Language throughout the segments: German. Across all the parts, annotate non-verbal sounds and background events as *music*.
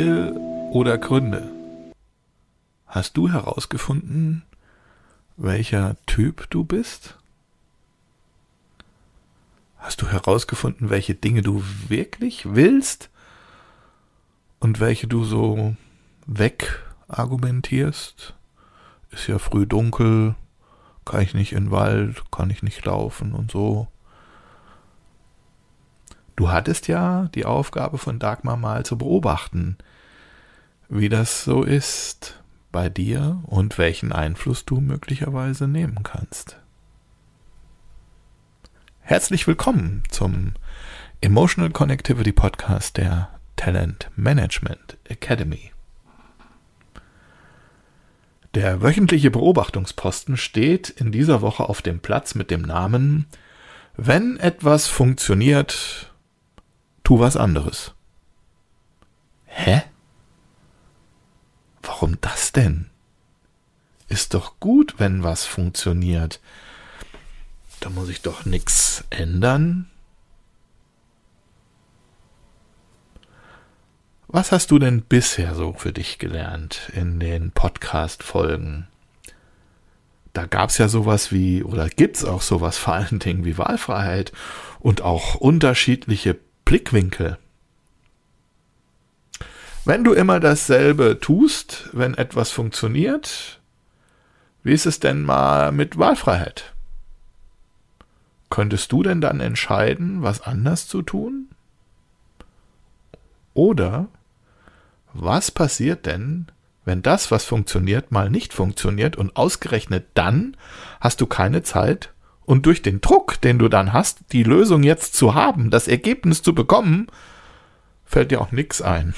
Wege oder Gründe? Hast du herausgefunden, welcher Typ du bist? Hast du herausgefunden, welche Dinge du wirklich willst und welche du so wegargumentierst? Ist ja früh dunkel, kann ich nicht in den Wald, kann ich nicht laufen und so. Du hattest ja die Aufgabe von Dagmar mal zu beobachten, wie das so ist bei dir und welchen Einfluss du möglicherweise nehmen kannst. Herzlich willkommen zum Emotional Connectivity Podcast der Talent Management Academy. Der wöchentliche Beobachtungsposten steht in dieser Woche auf dem Platz mit dem Namen Wenn etwas funktioniert, tu was anderes. Hä? Warum das denn? Ist doch gut, wenn was funktioniert. Da muss ich doch nichts ändern. Was hast du denn bisher so für dich gelernt in den Podcast-Folgen? Da gab's ja sowas wie, oder gibt's auch sowas *laughs* vor allen Dingen wie Wahlfreiheit und auch unterschiedliche Blickwinkel. Wenn du immer dasselbe tust, wenn etwas funktioniert, wie ist es denn mal mit Wahlfreiheit? Könntest du denn dann entscheiden, was anders zu tun? Oder was passiert denn, wenn das, was funktioniert, mal nicht funktioniert und ausgerechnet dann hast du keine Zeit, und durch den Druck, den du dann hast, die Lösung jetzt zu haben, das Ergebnis zu bekommen, fällt dir auch nichts ein.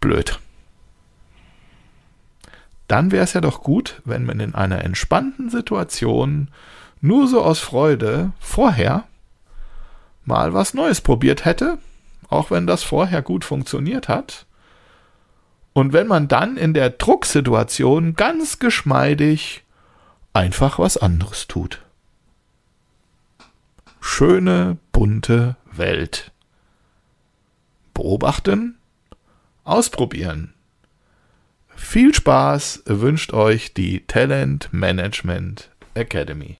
Blöd. Dann wäre es ja doch gut, wenn man in einer entspannten Situation nur so aus Freude vorher mal was Neues probiert hätte, auch wenn das vorher gut funktioniert hat. Und wenn man dann in der Drucksituation ganz geschmeidig einfach was anderes tut. Schöne, bunte Welt. Beobachten, ausprobieren. Viel Spaß wünscht euch die Talent Management Academy.